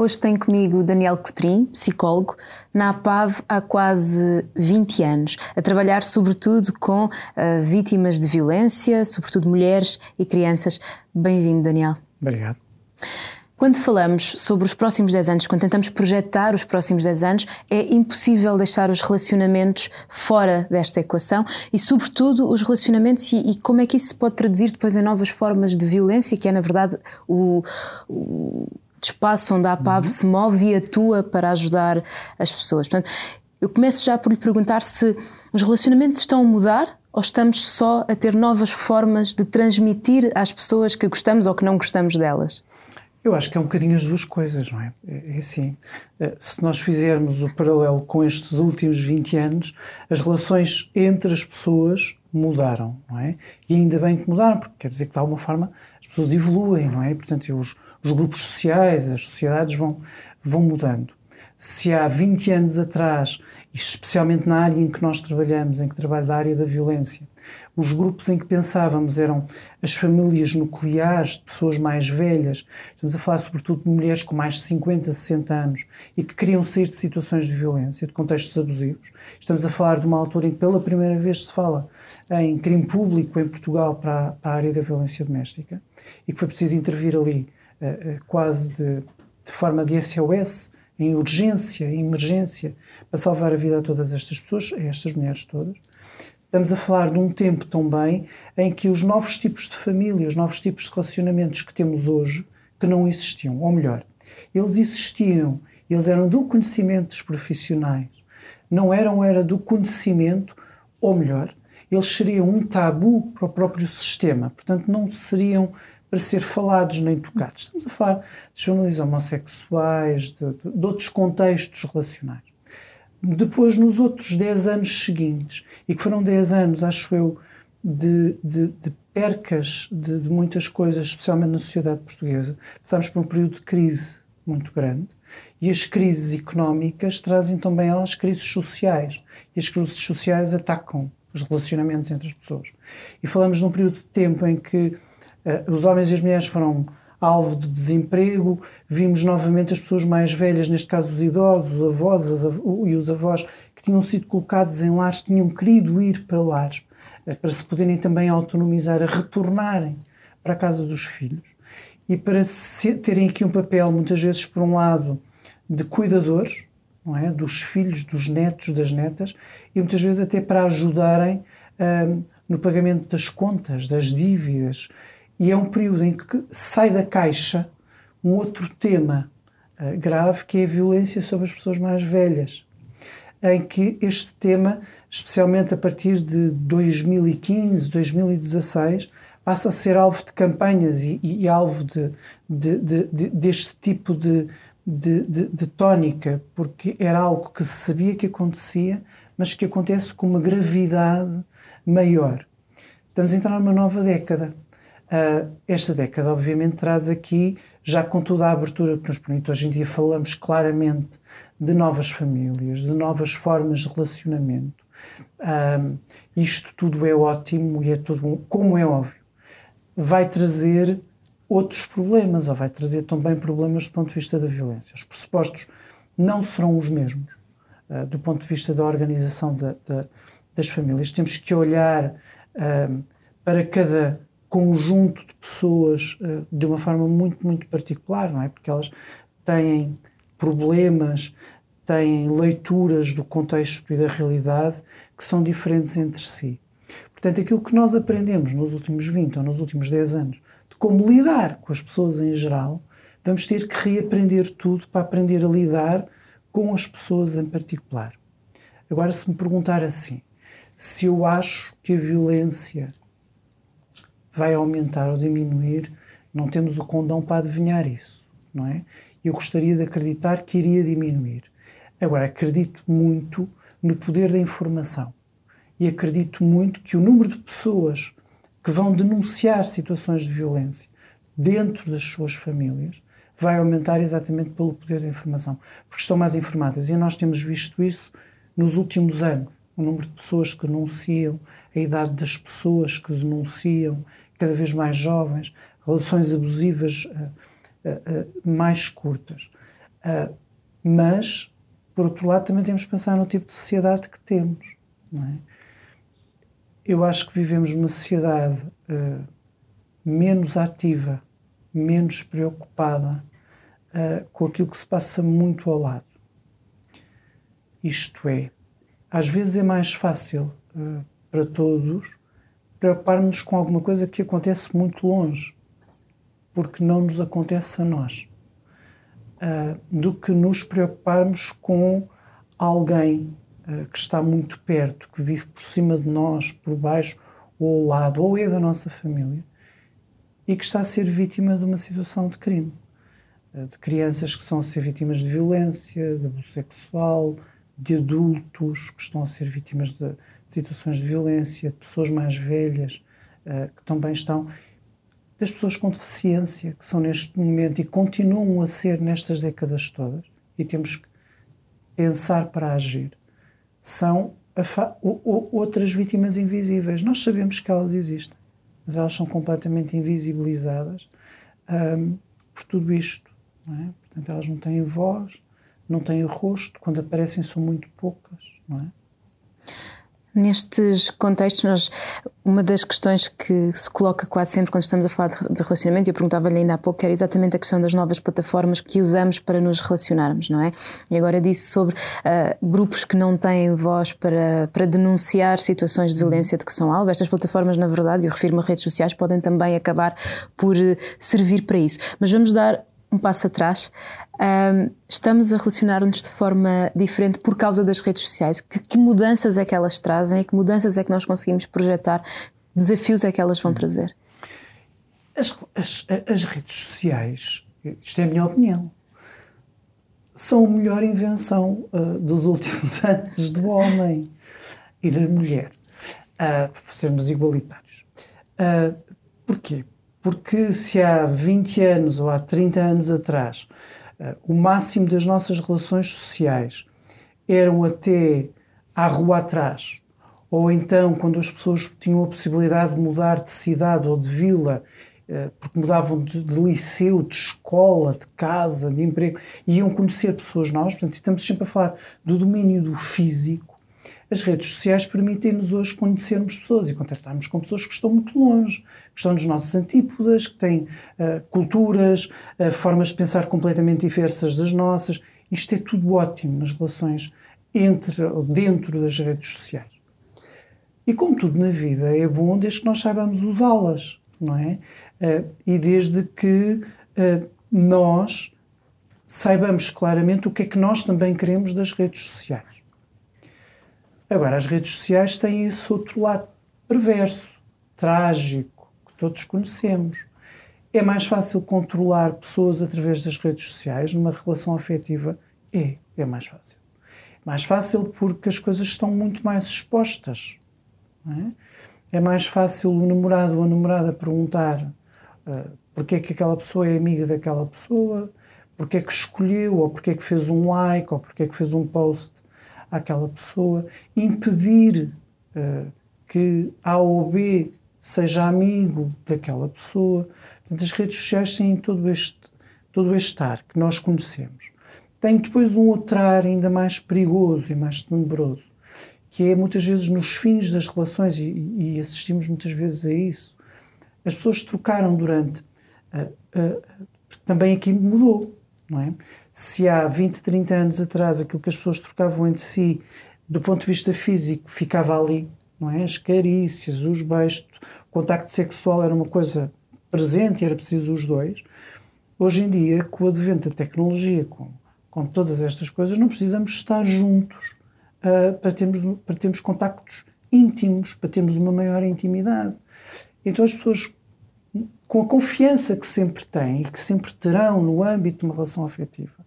Hoje tenho comigo Daniel Cotrim, psicólogo, na APAV há quase 20 anos, a trabalhar sobretudo com uh, vítimas de violência, sobretudo mulheres e crianças. Bem-vindo, Daniel. Obrigado. Quando falamos sobre os próximos 10 anos, quando tentamos projetar os próximos 10 anos, é impossível deixar os relacionamentos fora desta equação e, sobretudo, os relacionamentos e, e como é que isso se pode traduzir depois em novas formas de violência, que é, na verdade, o, o espaço onde a APAV uhum. se move e atua para ajudar as pessoas. Portanto, eu começo já por lhe perguntar se os relacionamentos estão a mudar ou estamos só a ter novas formas de transmitir às pessoas que gostamos ou que não gostamos delas? Eu acho que é um bocadinho as duas coisas, não é? É, é assim, eh, se nós fizermos o paralelo com estes últimos 20 anos, as relações entre as pessoas mudaram, não é? E ainda bem que mudaram, porque quer dizer que de alguma forma as pessoas evoluem, não é? Portanto, os, os grupos sociais, as sociedades vão, vão mudando se há 20 anos atrás, especialmente na área em que nós trabalhamos, em que trabalho da área da violência, os grupos em que pensávamos eram as famílias nucleares de pessoas mais velhas, estamos a falar sobretudo de mulheres com mais de 50, 60 anos e que queriam sair de situações de violência, de contextos abusivos. Estamos a falar de uma altura em que pela primeira vez se fala em crime público em Portugal para, para a área da violência doméstica e que foi preciso intervir ali uh, uh, quase de, de forma de SOS em urgência, em emergência, para salvar a vida a todas estas pessoas, a estas mulheres todas. Estamos a falar de um tempo também em que os novos tipos de família, os novos tipos de relacionamentos que temos hoje, que não existiam, ou melhor, eles existiam, eles eram do conhecimento dos profissionais, não eram era do conhecimento, ou melhor, eles seriam um tabu para o próprio sistema, portanto não seriam para ser falados nem tocados. Estamos a falar de famílias homossexuais, de, de, de outros contextos relacionais. Depois, nos outros 10 anos seguintes, e que foram 10 anos, acho eu, de, de, de percas de, de, muitas coisas, especialmente na sociedade portuguesa, passámos por um período de crise muito grande e as crises económicas trazem também elas crises sociais e as crises sociais atacam os relacionamentos entre as pessoas. E falamos de um período de tempo em que os homens e as mulheres foram alvo de desemprego, vimos novamente as pessoas mais velhas, neste caso os idosos, os avós av e os avós, que tinham sido colocados em lares, tinham querido ir para lares, uh, para se poderem também autonomizar, a retornarem para a casa dos filhos. E para terem aqui um papel, muitas vezes, por um lado, de cuidadores, não é? dos filhos, dos netos, das netas, e muitas vezes até para ajudarem um, no pagamento das contas, das dívidas. E é um período em que sai da caixa um outro tema uh, grave, que é a violência sobre as pessoas mais velhas. Em que este tema, especialmente a partir de 2015, 2016, passa a ser alvo de campanhas e, e alvo de, de, de, deste tipo de, de tónica, porque era algo que se sabia que acontecia, mas que acontece com uma gravidade maior. Estamos a entrar numa nova década. Uh, esta década, obviamente, traz aqui, já com toda a abertura que nos permite, hoje em dia falamos claramente de novas famílias, de novas formas de relacionamento. Uh, isto tudo é ótimo e é tudo, como é óbvio, vai trazer outros problemas, ou vai trazer também problemas do ponto de vista da violência. Os pressupostos não serão os mesmos uh, do ponto de vista da organização da, da, das famílias. Temos que olhar para cada conjunto de pessoas uh, de uma forma muito, muito particular, não é? Porque elas têm problemas, têm leituras do contexto e da realidade que são diferentes entre si. Portanto, aquilo que nós aprendemos nos últimos 20 ou nos últimos 10 anos como lidar com as pessoas em geral, vamos ter que reaprender tudo para aprender a lidar com as pessoas em particular. Agora, se me perguntar assim, se eu acho que a violência vai aumentar ou diminuir, não temos o condão para adivinhar isso, não é? Eu gostaria de acreditar que iria diminuir. Agora, acredito muito no poder da informação e acredito muito que o número de pessoas que vão denunciar situações de violência dentro das suas famílias vai aumentar exatamente pelo poder da informação, porque estão mais informadas. E nós temos visto isso nos últimos anos. O número de pessoas que denunciam, a idade das pessoas que denunciam, cada vez mais jovens, relações abusivas uh, uh, uh, mais curtas. Mas, por outro lado, também temos que pensar no tipo de sociedade que temos. É? Eu acho que vivemos numa sociedade menos ativa, menos preocupada com aquilo que se passa muito ao lado. Isto é, às vezes é mais fácil para todos preocupar-nos com alguma coisa que acontece muito longe, porque não nos acontece a nós, uh, do que nos preocuparmos com alguém uh, que está muito perto, que vive por cima de nós, por baixo ou ao lado, ou é da nossa família, e que está a ser vítima de uma situação de crime. Uh, de crianças que são a ser vítimas de violência, de abuso sexual, de adultos que estão a ser vítimas de, de situações de violência, de pessoas mais velhas uh, que também estão, das pessoas com deficiência que são neste momento e continuam a ser nestas décadas todas, e temos que pensar para agir, são outras vítimas invisíveis. Nós sabemos que elas existem, mas elas são completamente invisibilizadas um, por tudo isto. É? Portanto, elas não têm voz, não têm rosto, quando aparecem são muito poucas, não é? Nestes contextos, nós, uma das questões que se coloca quase sempre quando estamos a falar de relacionamento, e eu perguntava-lhe ainda há pouco, era exatamente a questão das novas plataformas que usamos para nos relacionarmos, não é? E agora disse sobre uh, grupos que não têm voz para, para denunciar situações de violência de que são alvo. Estas plataformas, na verdade, eu refiro-me a redes sociais, podem também acabar por uh, servir para isso. Mas vamos dar um passo atrás, um, estamos a relacionar-nos de forma diferente por causa das redes sociais. Que, que, mudanças é que elas trazem? Que mudanças é que nós conseguimos projetar? Desafios é que elas vão trazer? As, as, as redes sociais, isto é a minha opinião, são a melhor invenção uh, dos últimos anos do homem e da mulher. Uh, sermos igualitários. Uh, porquê? Porque se há 20 anos ou há 30 anos atrás uh, o máximo das nossas relações sociais eram até à rua atrás, ou então quando as pessoas tinham a possibilidade de mudar de cidade ou de vila, uh, porque mudavam de, de, liceu, de escola, de casa, de emprego, iam conhecer pessoas novas, portanto, estamos sempre a falar do domínio do físico as redes sociais permitem-nos hoje conhecermos pessoas e contactarmos com pessoas que estão muito longe, que estão nos nossos antípodas, que têm uh, culturas, uh, formas de pensar completamente diversas das nossas. Isto é tudo ótimo nas relações entre ou dentro das redes sociais. E como tudo na vida, é bom desde que nós saibamos usá-las, não é? Uh, e desde que nós saibamos claramente o que é que nós também queremos das redes sociais. Agora, as redes sociais têm esse outro lado perverso, trágico, que todos conhecemos. É mais fácil controlar pessoas através das redes sociais numa relação afetiva? É, é mais fácil. Mais fácil porque as coisas estão muito mais expostas. É? é? mais fácil o namorado ou a namorada perguntar uh, porque é que aquela pessoa é amiga daquela pessoa, porque é que escolheu, ou porque é que fez um like, ou porque é que fez um post àquela pessoa, impedir uh, que A ou B seja amigo daquela pessoa. Portanto, as redes sociais têm todo este, todo este ar que nós conhecemos. Tem depois um outro ar ainda mais perigoso e mais tenebroso, que é muitas vezes nos fins das relações, e, e assistimos muitas vezes a isso. As pessoas trocaram durante. Uh, uh, também aqui mudou, não é? se há 20, 30 anos atrás aquilo que as pessoas trocavam entre si, do ponto de vista físico, ficava ali, não é? As carícias, os beijos, o contacto sexual era uma coisa presente e era preciso os dois. Hoje em dia, com o advento da tecnologia, com, com todas estas coisas, não precisamos estar juntos uh, para, termos, para termos contactos íntimos, para termos uma maior intimidade. Então as pessoas com a confiança que sempre têm e que sempre terão no âmbito de uma relação afetiva,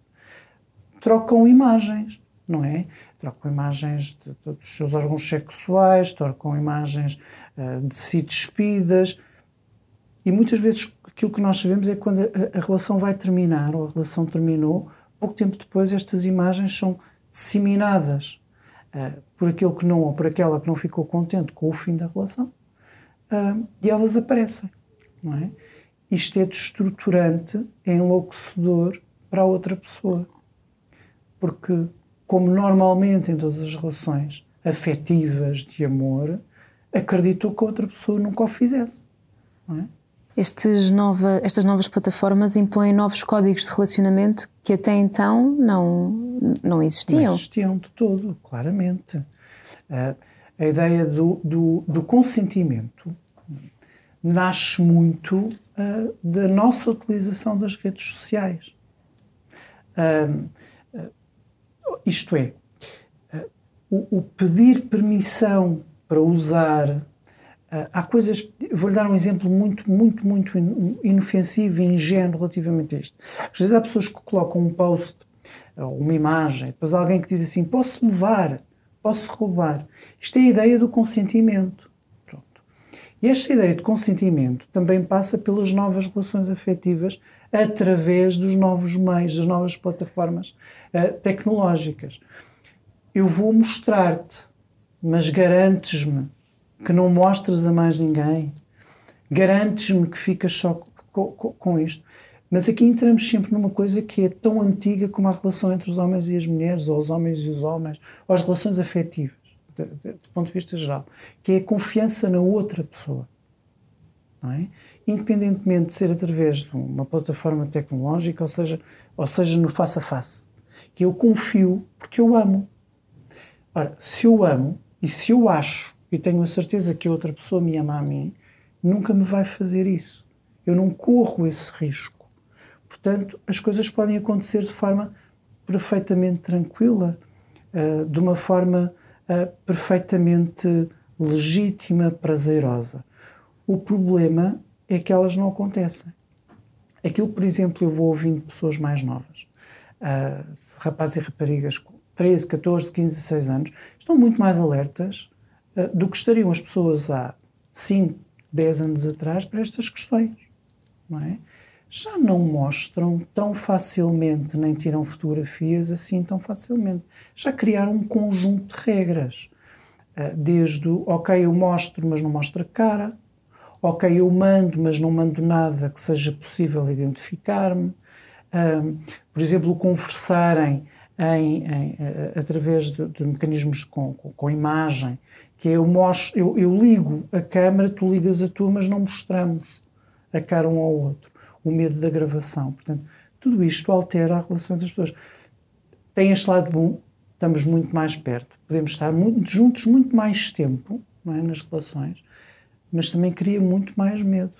trocam imagens, não é? Trocam imagens de, de, dos seus órgãos sexuais, trocam imagens uh, de si despidas. E muitas vezes aquilo que nós sabemos é que quando a, a, relação vai terminar, ou a relação terminou, pouco tempo depois estas imagens são disseminadas uh, por aquele que não, ou por aquela que não ficou contente com o fim da relação, uh, e elas aparecem não é? Isto é destruturante, é enlouquecedor para a outra pessoa. porque, como normalmente em todas as relações afetivas de amor, acreditou que a outra pessoa nunca o fizesse. É? Estes nova, estas novas plataformas impõem novos códigos de relacionamento que até então não, não existiam. Não existiam de todo, claramente. Uh, a ideia do, do, do, consentimento nasce muito uh, da nossa utilização das redes sociais. Uh, isto é, o, o pedir permissão para usar há coisas, vou-lhe dar um exemplo muito, muito, muito inofensivo e ingênuo relativamente a isto. Às vezes há pessoas que colocam um post, ou uma imagem, depois alguém que diz assim: posso levar, posso roubar. Isto é a ideia do consentimento. E esta ideia de consentimento também passa pelas novas relações afetivas através dos novos meios, das novas plataformas uh, tecnológicas. Eu vou mostrar-te, mas garantes-me que não mostras a mais ninguém, garantes-me que ficas só com, com, com, isto. Mas aqui entramos sempre numa coisa que é tão antiga como a relação entre os homens e as mulheres, ou os homens e os homens, ou as relações afetivas, do, do ponto de vista geral, que é a confiança na outra pessoa. É? Independentemente de ser através de uma plataforma tecnológica, ou seja, ou seja no face a face, que eu confio porque eu amo. Ora, se eu amo e se eu acho e tenho a certeza que outra pessoa me ama a mim, nunca me vai fazer isso. Eu não corro esse risco. Portanto, as coisas podem acontecer de forma perfeitamente tranquila, uh, de uma forma uh, perfeitamente legítima, prazerosa. O problema é que elas não acontecem. Aquilo, por exemplo, eu vou ouvindo pessoas mais novas, uh, rapazes e raparigas com 13, 14, 15, 16 anos, estão muito mais alertas eh, do que estariam as pessoas há 5, 10 anos atrás para estas questões. Não é? Já não mostram tão facilmente, nem tiram fotografias assim tão facilmente. Já criaram um conjunto de regras. Eh, desde ok, eu mostro, mas não mostro a cara. Ok, eu mando, mas não mando nada que seja possível identificar-me. por exemplo, conversarem em, em, através de, de mecanismos com, com, com, imagem, que é eu, mostro, eu, eu, ligo a câmera, tu ligas a tua, mas não mostramos a cara um ao outro. O medo da gravação. Portanto, tudo isto altera a relação entre as pessoas. Tem este lado bom, estamos muito mais perto, podemos estar muito juntos muito mais tempo é, nas relações, mas também cria muito mais medo.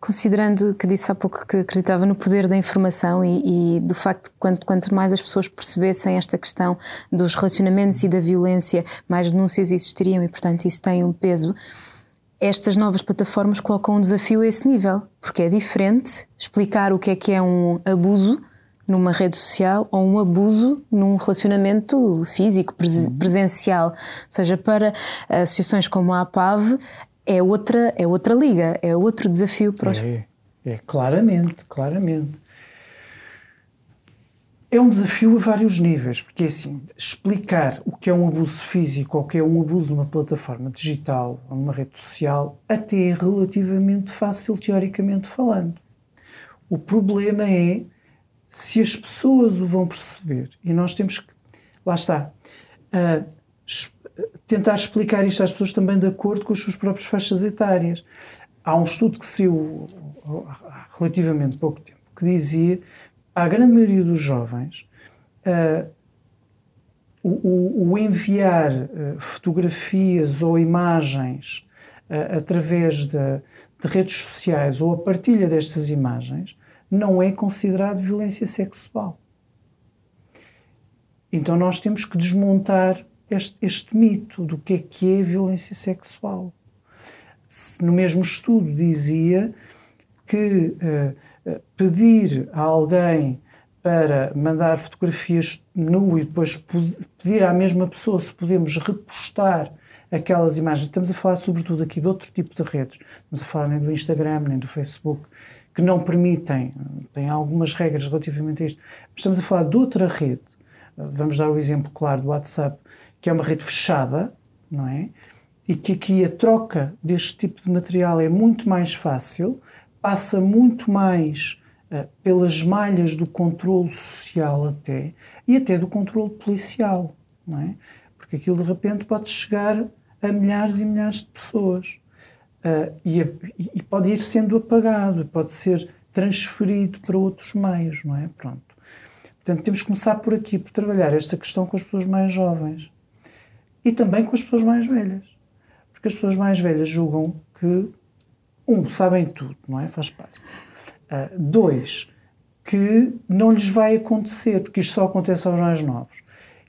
Considerando que disse há pouco que acreditava no poder da informação e, e do facto que quanto, quanto, mais as pessoas percebessem esta questão dos relacionamentos e da violência, mais denúncias existiriam e, portanto, isso tem um peso. Estas novas plataformas colocam um desafio a esse nível, porque é diferente explicar o que é que é um abuso numa rede social ou um abuso num relacionamento físico, uhum. presencial. Ou seja, para associações como a APAV, é outra, é outra liga, é outro desafio para os. É, é, claramente, claramente. É um desafio a vários níveis, porque assim, explicar o que é um abuso físico ou o que é um abuso numa plataforma digital ou numa rede social até é relativamente fácil, teoricamente falando. O problema é se as pessoas o vão perceber e nós temos que. Lá está. Uh, tentar explicar isto às pessoas também de acordo com as suas próprias faixas etárias. Há um estudo que saiu há relativamente pouco tempo que dizia a grande maioria dos jovens uh, o, o, enviar uh, fotografias ou imagens uh, através de, de redes sociais ou a partilha destas imagens não é considerado violência sexual. Então nós temos que desmontar este, este mito do que é que é violência sexual. No mesmo estudo dizia que uh, pedir a alguém para mandar fotografias nu e depois pedir à mesma pessoa se podemos repostar aquelas imagens. Estamos a falar sobretudo aqui de outro tipo de redes. Estamos a falar nem do Instagram, nem do Facebook, que não permitem, têm algumas regras relativamente a isto, estamos a falar de outra rede. Vamos dar o exemplo claro do WhatsApp, que é uma rede fechada, não é? E que aqui a troca deste tipo de material é muito mais fácil, passa muito mais uh, pelas malhas do controle social até, e até do controle policial, não é? Porque aquilo de repente pode chegar a milhares e milhares de pessoas. Uh, e, e, pode ir sendo apagado, pode ser transferido para outros meios, não é? Pronto. Portanto, temos que começar por aqui, por trabalhar esta questão com as pessoas mais jovens e também com as pessoas mais velhas. Porque as pessoas mais velhas julgam que, um, sabem tudo, não é? Faz parte. Uh, dois, que não lhes vai acontecer, porque isto só acontece aos mais novos.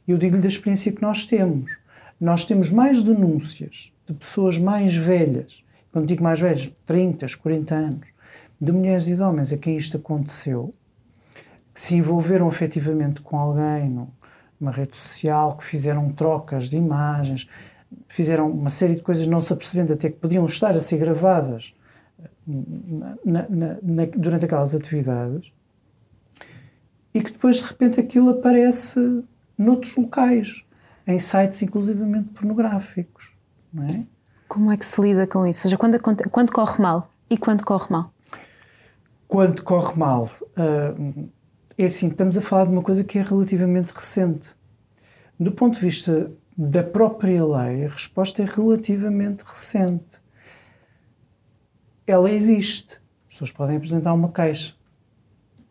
Eu digo-lhe da experiência que nós temos. Nós temos mais denúncias de pessoas mais velhas, quando digo mais velhas, 30, 40 anos, de mulheres e de homens a quem isto aconteceu, que se envolveram efetivamente com alguém numa rede social, que fizeram trocas de imagens, fizeram uma série de coisas não se apercebendo até que podiam estar a ser gravadas na, na, na, durante aquelas atividades e que depois de repente aquilo aparece noutros locais, em sites inclusivamente pornográficos, não é? Como é que se lida com isso? Ou seja, quando, quando corre mal e quando corre mal? Quando corre mal, uh, é assim, estamos a falar de uma coisa que é relativamente recente. Do ponto de vista da própria lei, a resposta é relativamente recente. Ela existe. As pessoas podem apresentar uma queixa.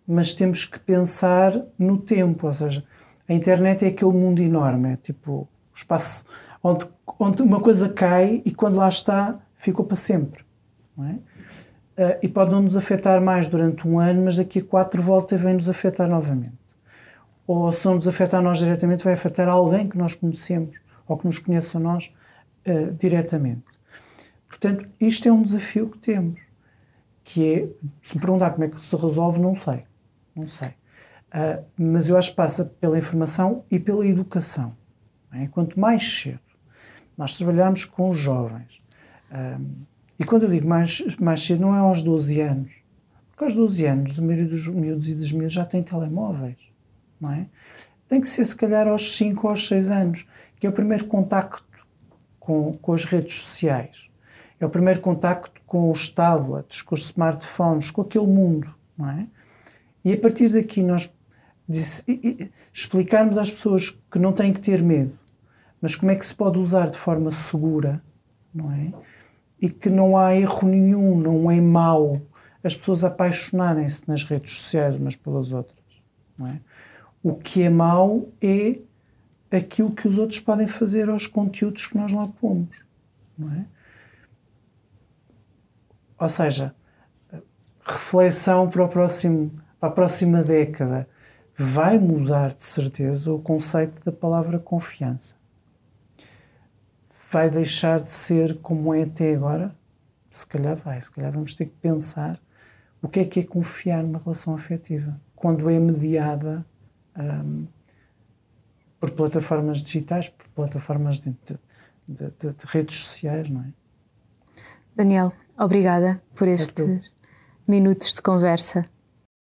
Mas temos que pensar no tempo, ou seja, a internet é aquele mundo enorme, é tipo o espaço onde, onde uma coisa cai e quando lá está, ficou para sempre. É? Uh, e pode não nos afetar mais durante um ano, mas daqui a quatro volta vem nos afetar novamente. Ou se não nos afetar nós diretamente, vai afetar alguém que nós conhecemos ou que nos conheça a nós uh, diretamente. Portanto, isto é um desafio que temos, que é, se me perguntar como é que se resolve, não sei. Não sei. Uh, mas eu acho que passa pela informação e pela educação. É? Quanto mais cedo nós trabalhamos com os jovens, e quando eu digo mais, mais cedo, não é aos 12 anos. Porque aos 12 anos, a maioria dos miúdos e das miúdas já tem telemóveis, não é? Tem que ser, se calhar, aos 5 ou aos 6 anos, que é o primeiro contacto com, com as redes sociais. É o primeiro contacto com os tablets, com os smartphones, com aquele mundo, não é? E a partir daqui nós explicarmos às pessoas que não têm que ter medo, mas como é que se pode usar de forma segura, não é? e que não há erro nenhum, não é mau as pessoas apaixonarem-se nas redes sociais umas pelas outras. Não é? O que é mau é aquilo que os outros podem fazer aos conteúdos que nós lá pomos. Não é? Ou seja, reflexão para, próximo, para a próxima década vai mudar de certeza o conceito da palavra confiança vai deixar de ser como é até agora? Se calhar vai, se calhar vamos ter que pensar o que é que é confiar numa relação afetiva quando é mediada um, por plataformas digitais, por plataformas de, de, de, de, redes sociais, não é? Daniel, obrigada por estes minutos de conversa.